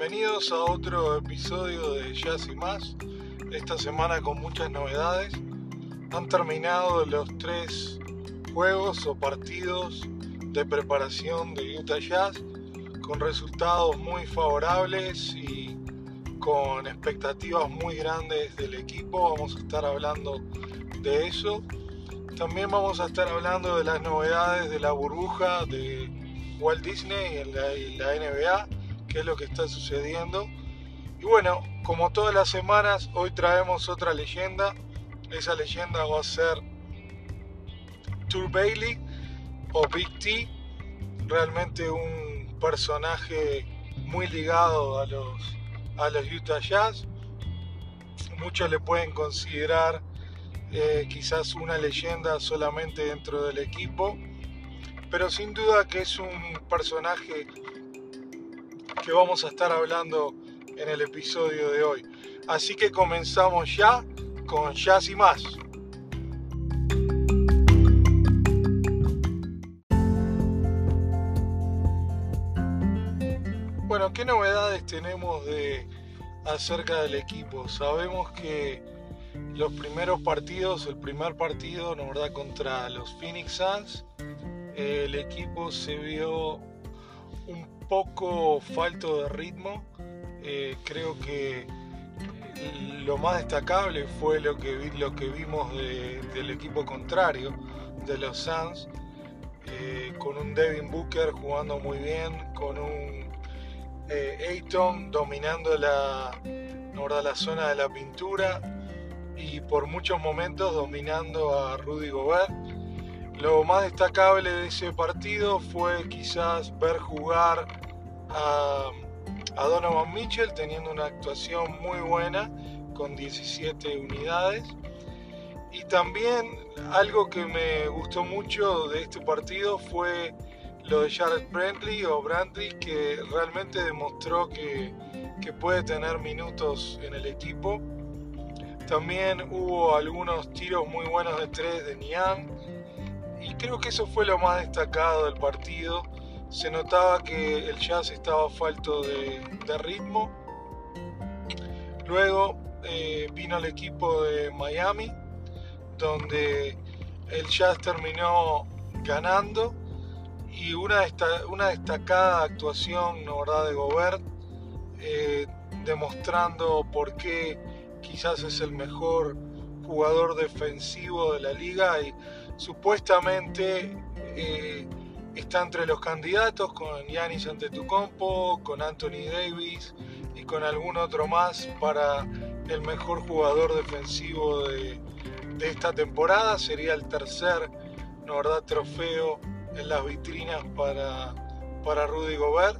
bienvenidos a otro episodio de Jazz y más. Esta semana con muchas novedades. Han terminado los tres juegos o partidos de preparación de Utah Jazz con resultados muy favorables y con expectativas muy grandes del equipo. Vamos a estar hablando de eso. También vamos a estar hablando de las novedades de la burbuja de Walt Disney en la, la NBA qué es lo que está sucediendo. Y bueno, como todas las semanas, hoy traemos otra leyenda. Esa leyenda va a ser Tour Bailey o Big T. Realmente un personaje muy ligado a los, a los Utah Jazz. Muchos le pueden considerar eh, quizás una leyenda solamente dentro del equipo. Pero sin duda que es un personaje que vamos a estar hablando en el episodio de hoy. Así que comenzamos ya con Jazz y más. Bueno, ¿qué novedades tenemos de acerca del equipo? Sabemos que los primeros partidos, el primer partido, ¿no verdad?, contra los Phoenix Suns, el equipo se vio un poco falto de ritmo. Eh, creo que lo más destacable fue lo que, lo que vimos del equipo contrario, de los Suns, eh, con un Devin Booker jugando muy bien, con un eh, Ayton dominando la, la zona de la pintura y por muchos momentos dominando a Rudy Gobert. Lo más destacable de ese partido fue quizás ver jugar a, Donovan Mitchell teniendo una actuación muy buena con 17 unidades. Y también algo que me gustó mucho de este partido fue lo de Jared Brantley o Brantley que realmente demostró que, que, puede tener minutos en el equipo. También hubo algunos tiros muy buenos de tres de Niang y creo que eso fue lo más destacado del partido se notaba que el jazz estaba falto de, ritmo. Luego eh, vino el equipo de Miami, donde el jazz terminó ganando y una, una destacada actuación ¿no, ¿verdad? de Gobert, eh, demostrando por qué quizás es el mejor jugador defensivo de la liga y supuestamente eh, está entre los candidatos con Giannis Antetokounmpo, con Anthony Davis y con algún otro más para el mejor jugador defensivo de, esta temporada. Sería el tercer ¿no verdad? trofeo en las vitrinas para, para Rudy Gobert.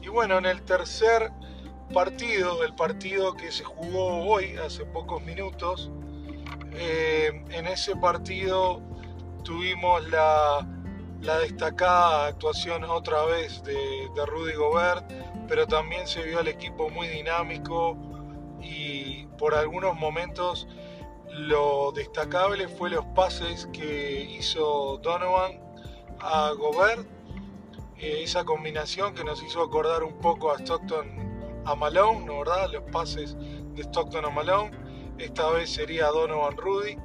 Y bueno, en el tercer partido, el partido que se jugó hoy, hace pocos minutos, eh, en ese partido tuvimos la la destacada actuación otra vez de, Rudy Gobert, pero también se vio al equipo muy dinámico y por algunos momentos lo destacable fue los pases que hizo Donovan a Gobert, eh, esa combinación que nos hizo acordar un poco a Stockton a Malone, ¿no verdad? Los pases de Stockton a Malone, esta vez sería Donovan Rudy.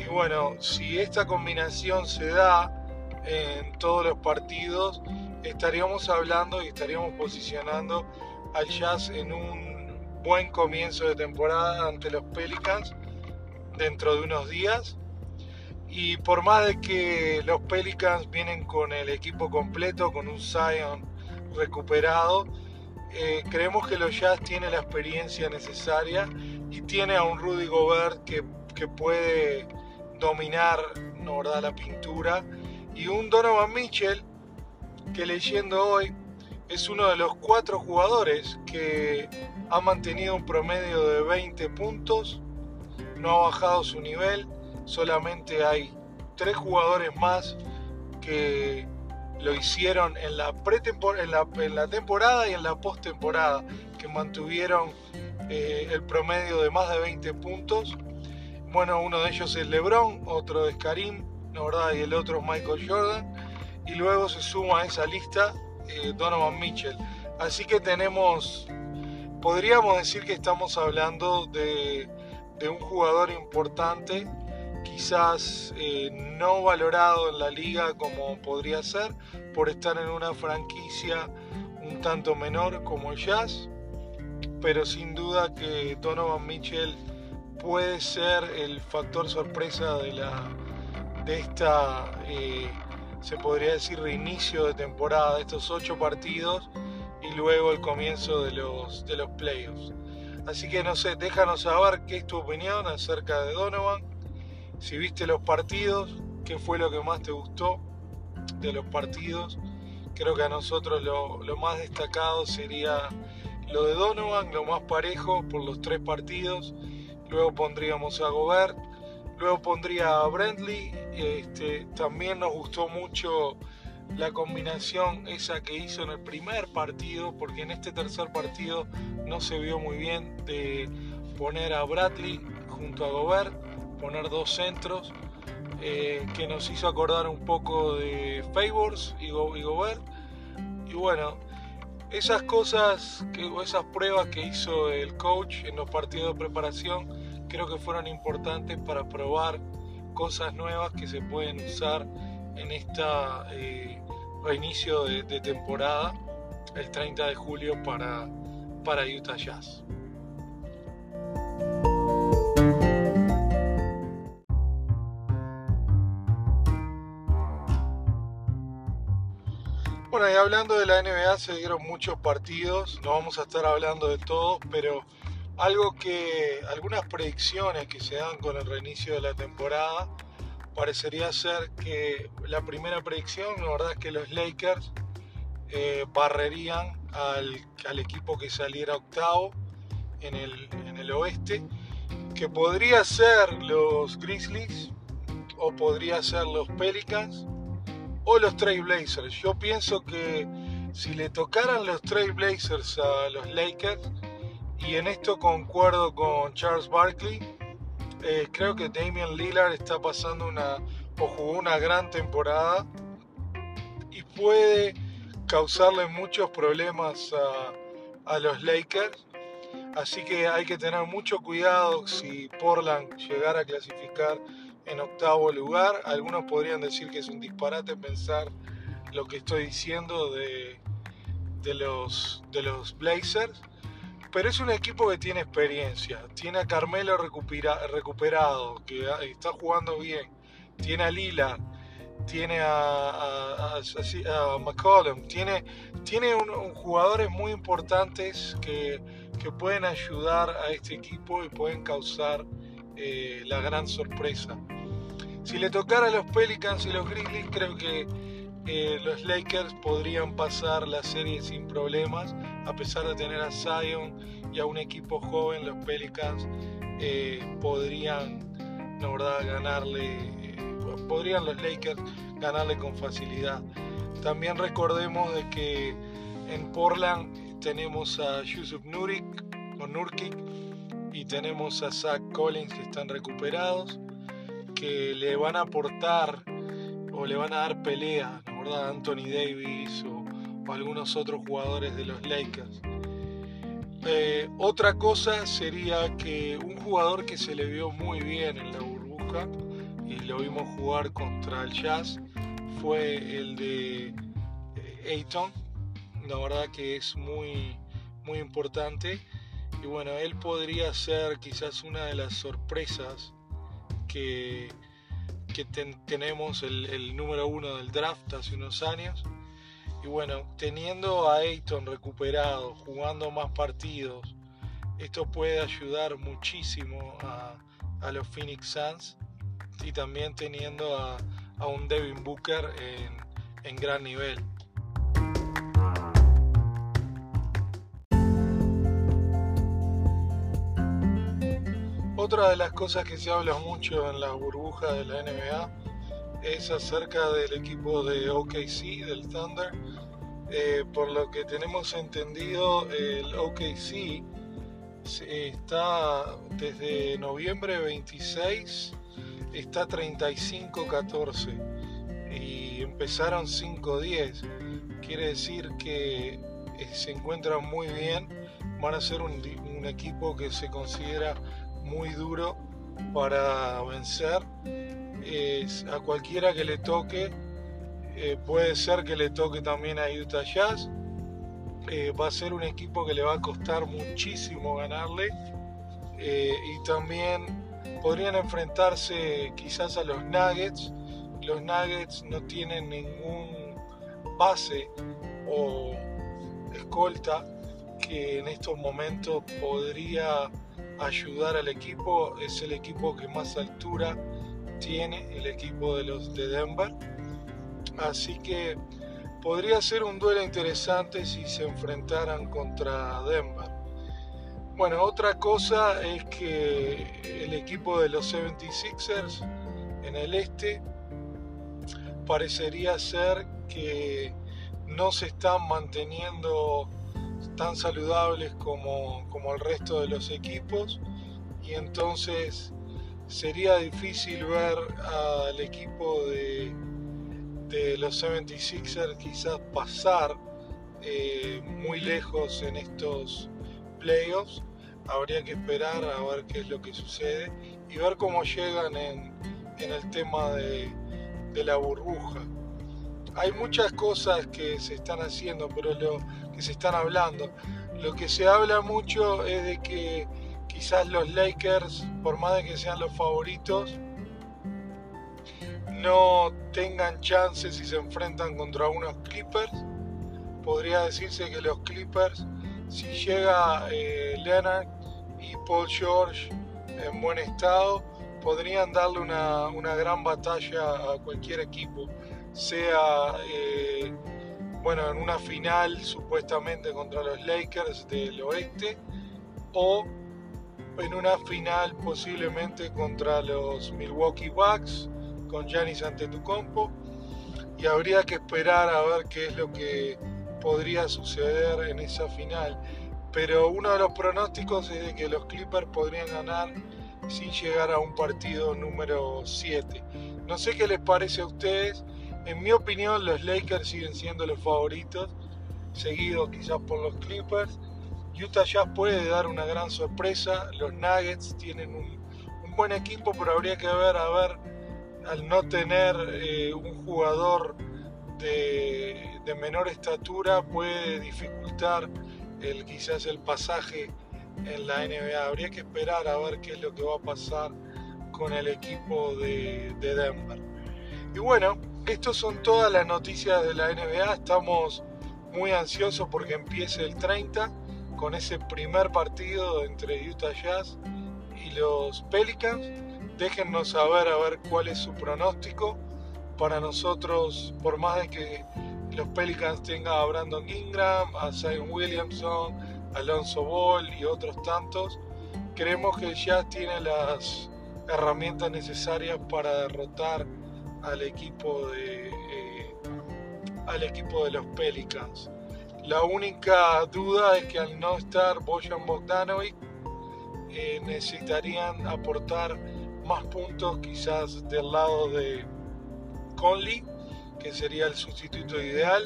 Y bueno, si esta combinación se da, en todos los partidos, estaríamos hablando y estaríamos posicionando al Jazz en un buen comienzo de temporada ante los Pelicans dentro de unos días. Y por más de que los Pelicans vienen con el equipo completo, con un Zion recuperado, eh, creemos que los Jazz tiene la experiencia necesaria y tiene a un Rudy Gobert que, que puede dominar ¿no, la pintura. Y un Donovan Mitchell que leyendo hoy es uno de los cuatro jugadores que ha mantenido un promedio de 20 puntos, no ha bajado su nivel, solamente hay tres jugadores más que lo hicieron en la, en en la temporada y en la postemporada, que mantuvieron eh, el promedio de más de 20 puntos. Bueno, uno de ellos es LeBron, otro es Karim, ¿no verdad? Y el otro es Michael Jordan. Y luego se suma a esa lista eh, Donovan Mitchell. Así que tenemos, podríamos decir que estamos hablando de, un jugador importante, quizás eh, no valorado en la liga como podría ser, por estar en una franquicia un tanto menor como el Jazz, pero sin duda que Donovan Mitchell puede ser el factor sorpresa de la de esta eh, se podría decir reinicio de temporada de estos ocho partidos y luego el comienzo de los, de los playoffs. Así que no sé, déjanos saber qué es tu opinión acerca de Donovan, si viste los partidos, qué fue lo que más te gustó de los partidos. Creo que a nosotros lo, lo más destacado sería lo de Donovan, lo más parejo por los tres partidos. Luego pondríamos a Gobert, luego pondría a Brentley. Este, también nos gustó mucho la combinación esa que hizo en el primer partido, porque en este tercer partido no se vio muy bien de poner a Bradley junto a Gobert, poner dos centros, eh, que nos hizo acordar un poco de Favors y, Gobert. Y bueno, esas cosas, que, esas pruebas que hizo el coach en los partidos de preparación, creo que fueron importantes para probar cosas nuevas que se pueden usar en esta eh, reinicio de, temporada el 30 de julio para, para Utah Jazz. Hablando de la NBA se dieron muchos partidos, no vamos a estar hablando de todos, pero algo que algunas predicciones que se dan con el reinicio de la temporada parecería ser que la primera predicción, la verdad es que los Lakers eh, barrerían al, equipo que saliera octavo en el, en el oeste, que podría ser los Grizzlies o podría ser los Pelicans o los Trailblazers. Yo pienso que si le tocaran los Trailblazers a los Lakers, y en esto concuerdo con Charles Barkley, eh, creo que Damian Lillard está pasando una o jugó una gran temporada y puede causarle muchos problemas a, a los Lakers. Así que hay que tener mucho cuidado si Portland llegara a clasificar en octavo lugar. Algunos podrían decir que es un disparate pensar lo que estoy diciendo de, los, de los Blazers pero es un equipo que tiene experiencia. Tiene a Carmelo recuperado, que está jugando bien. Tiene a Lila, tiene a, McCollum, tiene, tiene jugadores muy importantes que, pueden ayudar a este equipo y pueden causar eh, la gran sorpresa. Si le tocara a los Pelicans y los Grizzlies, creo que eh, los Lakers podrían pasar la serie sin problemas, a pesar de tener a Zion y a un equipo joven, los Pelicans eh, podrían, la verdad, ganarle, eh, podrían los Lakers ganarle con facilidad. También recordemos de que en Portland tenemos a Yusuf Nurik o Nurkic y tenemos a Zach Collins que están recuperados, que le van a aportar o le van a dar pelea Anthony Davis o, algunos otros jugadores de los Lakers. Eh, otra cosa sería que un jugador que se le vio muy bien en la burbuja y lo vimos jugar contra el Jazz fue el de eh, Ayton. La verdad que es muy, muy importante. Y bueno, él podría ser quizás una de las sorpresas que, tenemos el, número uno del draft hace unos años. Y bueno, teniendo a Ayton recuperado, jugando más partidos, esto puede ayudar muchísimo a, los Phoenix Suns y también teniendo a, un Devin Booker en gran nivel. Otra de las cosas que se habla mucho en la burbuja de la NBA es acerca del equipo de OKC, del Thunder. Eh, por lo que tenemos entendido, el OKC está desde noviembre 26, está 35-14 y empezaron 5-10. Quiere decir que se encuentran muy bien, van a ser un, equipo que se considera muy duro para vencer. a cualquiera que le toque, eh, puede ser que le toque también a Utah Jazz. Eh, va a ser un equipo que le va a costar muchísimo ganarle. Eh, y también podrían enfrentarse quizás a los Nuggets. Los Nuggets no tienen ningún base o escolta que en estos momentos podría ayudar al equipo. Es el equipo que más altura tiene, el equipo de los de Denver. Así que podría ser un duelo interesante si se enfrentaran contra Denver. Bueno, otra cosa es que el equipo de los 76ers en el este parecería ser que no se están manteniendo tan saludables como, como el resto de los equipos y entonces sería difícil ver al equipo de, de los 76ers quizás pasar eh, muy lejos en estos playoffs. Habría que esperar a ver qué es lo que sucede y ver cómo llegan en, en el tema de, de la burbuja hay muchas cosas que se están haciendo, pero lo que se están hablando. Lo que se habla mucho es de que quizás los Lakers, por más de que sean los favoritos, no tengan chances si se enfrentan contra unos Clippers. Podría decirse que los Clippers, si llega eh, Leonard y Paul George en buen estado, podrían darle una, una gran batalla a cualquier equipo sea eh, bueno en una final supuestamente contra los Lakers del oeste o en una final posiblemente contra los Milwaukee Bucks con Giannis Antetokounmpo. Y habría que esperar a ver qué es lo que podría suceder en esa final. Pero uno de los pronósticos es de que los Clippers podrían ganar sin llegar a un partido número 7 no sé qué les parece a ustedes en mi opinión, los Lakers siguen siendo los favoritos, seguidos quizás por los Clippers. Utah Jazz puede dar una gran sorpresa. Los Nuggets tienen un, buen equipo, pero habría que ver, a ver, al no tener eh, un jugador de, menor estatura, puede dificultar el, quizás el pasaje en la NBA. Habría que esperar a ver qué es lo que va a pasar con el equipo de, de Denver. Y bueno, estas son todas las noticias de la NBA. Estamos muy ansiosos porque empiece el 30 con ese primer partido entre Utah Jazz y los Pelicans. Déjennos saber a ver cuál es su pronóstico. Para nosotros, por más de que los Pelicans tengan a Brandon Ingram, a Zion Williamson, Alonso Ball y otros tantos, creemos que el Jazz tiene las herramientas necesarias para derrotar al equipo de eh, al equipo de los Pelicans. La única duda es que al no estar Bojan Bogdanovic eh, necesitarían aportar más puntos quizás del lado de Conley, que sería el sustituto ideal.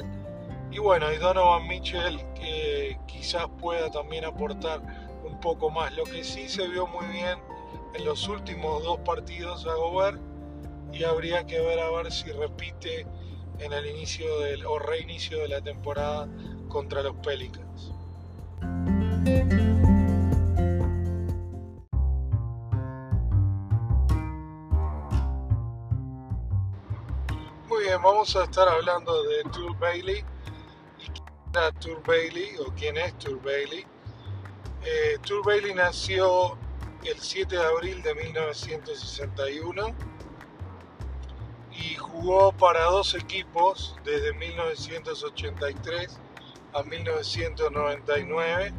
Y bueno, y Donovan Mitchell que quizás pueda también aportar un poco más. Lo que sí se vio muy bien en los últimos dos partidos a Gobert y habría que ver a ver si repite en el inicio del, o reinicio de la temporada contra los Pelicans. Muy bien, vamos a estar hablando de Tour Bailey. ¿Y quién era Tour Bailey o quién es Tour Bailey? Eh, Tour Bailey nació el 7 de abril de 1961 y jugó para dos equipos desde 1983 a 1999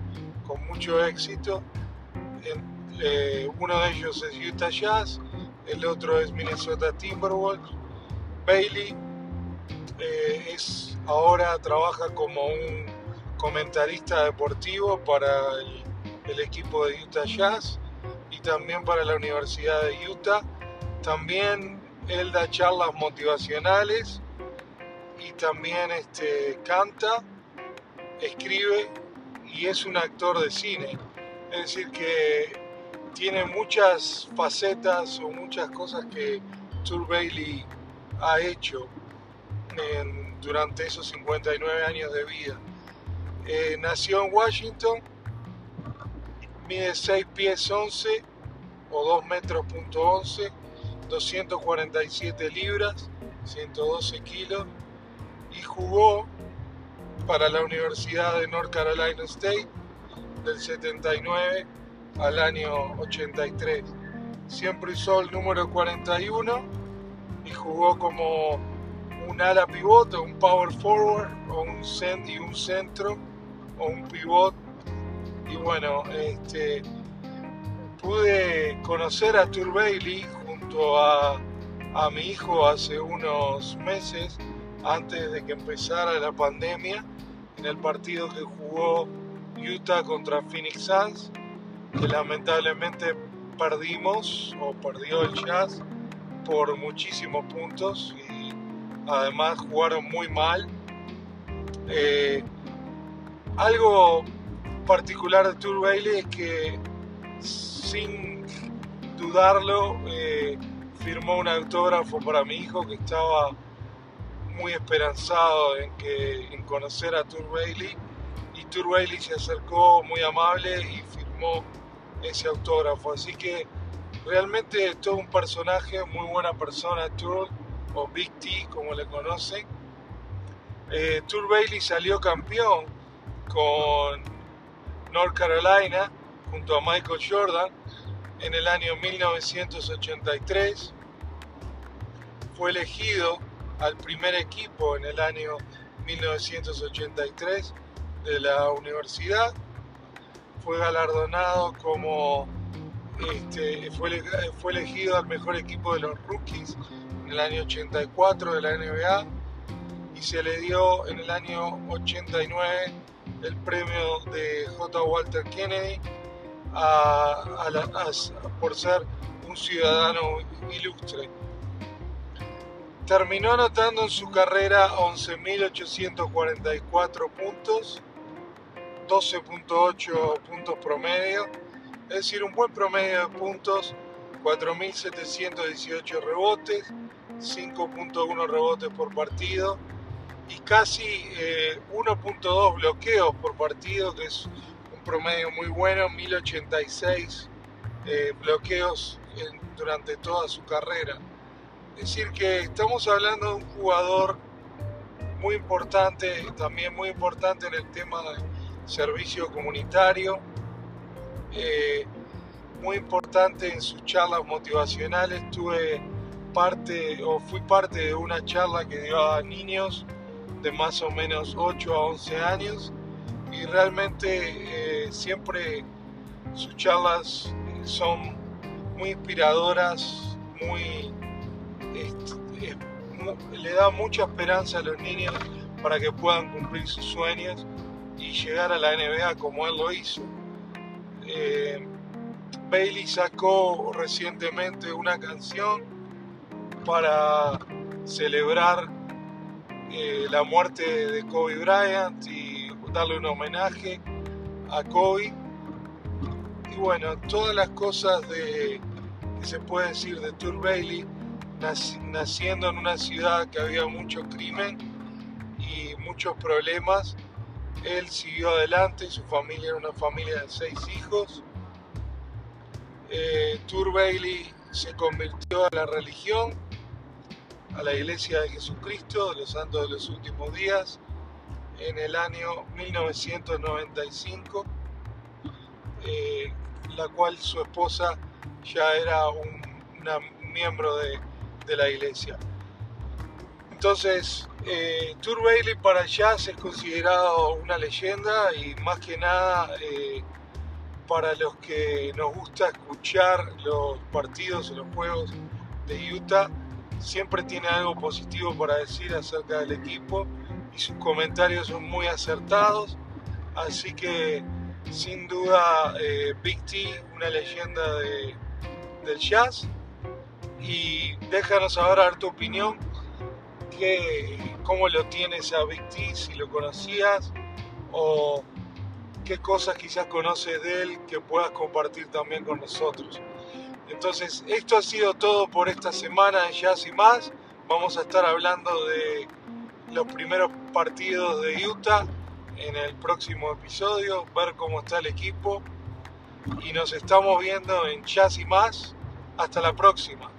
con mucho éxito. Eh, uno de ellos es Utah Jazz, el otro es Minnesota Timberwolves. Bailey eh, es, ahora trabaja como un comentarista deportivo para el, el equipo de Utah Jazz y también para la Universidad de Utah. También él da charlas motivacionales y también este, canta escribe y es un actor de cine. Es decir, que tiene muchas facetas o muchas cosas que Tour Bailey ha hecho durante esos 59 años de vida. Eh, nació en Washington, mide 6 pies 11 o 2 metros punto 11, 247 libras, 112 kilos y jugó para la Universidad de North Carolina State del 79 al año 83. Siempre usó el número 41 y jugó como un ala pivote, un power forward o un y un centro o un pivot. Y bueno, este, pude conocer a Tour Bailey junto a, a mi hijo hace unos meses antes de que empezara la pandemia en el partido que jugó Utah contra Phoenix Suns, que lamentablemente perdimos o perdió el Jazz por muchísimos puntos y además jugaron muy mal. Eh, algo particular de Tour Bailey es que sin dudarlo eh, firmó un autógrafo para mi hijo que estaba muy esperanzado en, que, en conocer a Tour Bailey y Tour Bailey se acercó muy amable y firmó ese autógrafo. Así que realmente es todo un personaje, muy buena persona Tour o Big T como le conocen. Eh, Tour Bailey salió campeón con North Carolina junto a Michael Jordan en el año 1983. Fue elegido al primer equipo en el año 1983 de la universidad. Fue galardonado como este, fue, fue elegido al mejor equipo de los rookies en el año 84 de la NBA y se le dio en el año 89 el premio de J. Walter Kennedy por ser un ciudadano ilustre. Terminó anotando en su carrera 11.844 puntos, 12.8 puntos promedio, es decir, un buen promedio de puntos, 4.718 rebotes, 5.1 rebotes por partido y casi 1.2 eh, bloqueos por partido, que es promedio muy bueno, 1.086 eh, bloqueos durante toda su carrera. Es decir, que estamos hablando de un jugador muy importante, también muy importante en el tema del servicio comunitario, eh, muy importante en sus charlas motivacionales. Tuve parte o fui parte de una charla que dio a niños de más o menos 8 a 11 años y realmente eh, siempre sus charlas son muy inspiradoras, muy le da mucha esperanza a los niños para que puedan cumplir sus sueños y llegar a la NBA como él lo hizo. Eh, Bailey sacó recientemente una canción para celebrar eh, la muerte de Kobe Bryant darle un homenaje a Kobe. Y bueno, todas las cosas de, que se puede decir de Tour Bailey naciendo en una ciudad que había mucho crimen y muchos problemas, él siguió adelante, su familia era una familia de seis hijos. Eh, Tour Bailey se convirtió a la religión, a la iglesia de Jesucristo, de los santos de los últimos días, en el año 1995, eh, la cual su esposa ya era un miembro de, la iglesia. Entonces, eh, Tour Bailey para jazz es considerado una leyenda y más que nada eh, para los que nos gusta escuchar los partidos o los juegos de Utah, siempre tiene algo positivo para decir acerca del equipo y sus comentarios son muy acertados. Así que sin duda eh, Big T, una leyenda de, del jazz y déjanos saber tu opinión, que, cómo lo tienes a Big T, si lo conocías o qué cosas quizás conoces de él que puedas compartir también con nosotros. Entonces, esto ha sido todo por esta semana de Jazz y más. Vamos a estar hablando de los primeros partidos de Utah en el próximo episodio, ver cómo está el equipo. Y nos estamos viendo en Jazz y más. Hasta la próxima.